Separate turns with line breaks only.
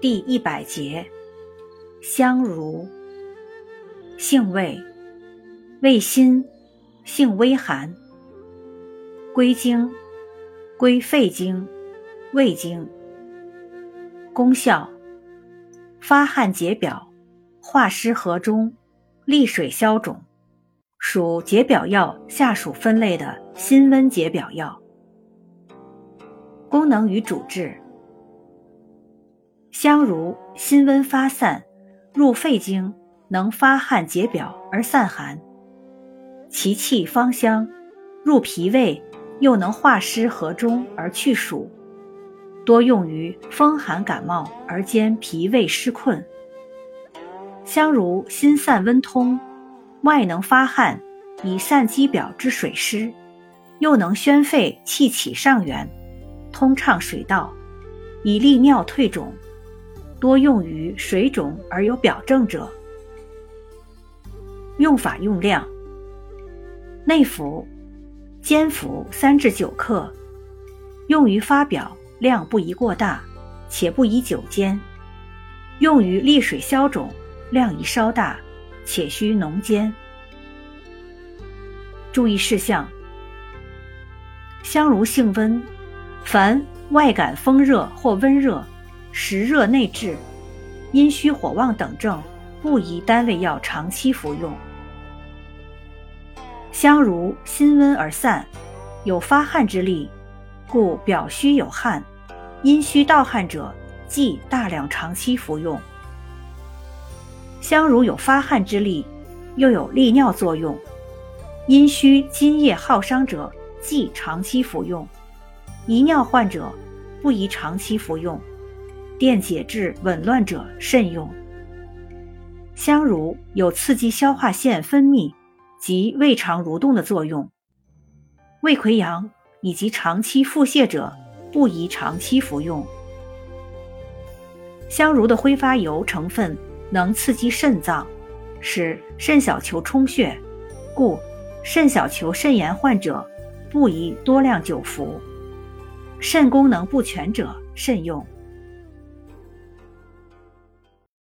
第一百节，香茹，性味，味辛，性微寒。归经，归肺经、胃经。功效，发汗解表，化湿和中，利水消肿，属解表药下属分类的辛温解表药。功能与主治：香茹辛温发散，入肺经能发汗解表而散寒，其气芳香，入脾胃。又能化湿和中而去暑，多用于风寒感冒而兼脾胃湿困。香茹心散温通，外能发汗以散肌表之水湿，又能宣肺气起上源，通畅水道，以利尿退肿，多用于水肿而有表症者。用法用量：内服。煎服三至九克，用于发表，量不宜过大，且不宜久煎；用于利水消肿，量宜稍大，且需浓煎。注意事项：香茹性温，凡外感风热或温热、实热内滞、阴虚火旺等症，不宜单味药长期服用。香茹辛温而散，有发汗之力，故表虚有汗、阴虚盗汗者，忌大量长期服用。香茹有发汗之力，又有利尿作用，阴虚津液耗伤者，忌长期服用。遗尿患者不宜长期服用，电解质紊乱者慎用。香茹有刺激消化腺分泌。及胃肠蠕动的作用，胃溃疡以及长期腹泻者不宜长期服用。香茹的挥发油成分能刺激肾脏，使肾小球充血，故肾小球肾炎患者不宜多量久服，肾功能不全者慎用。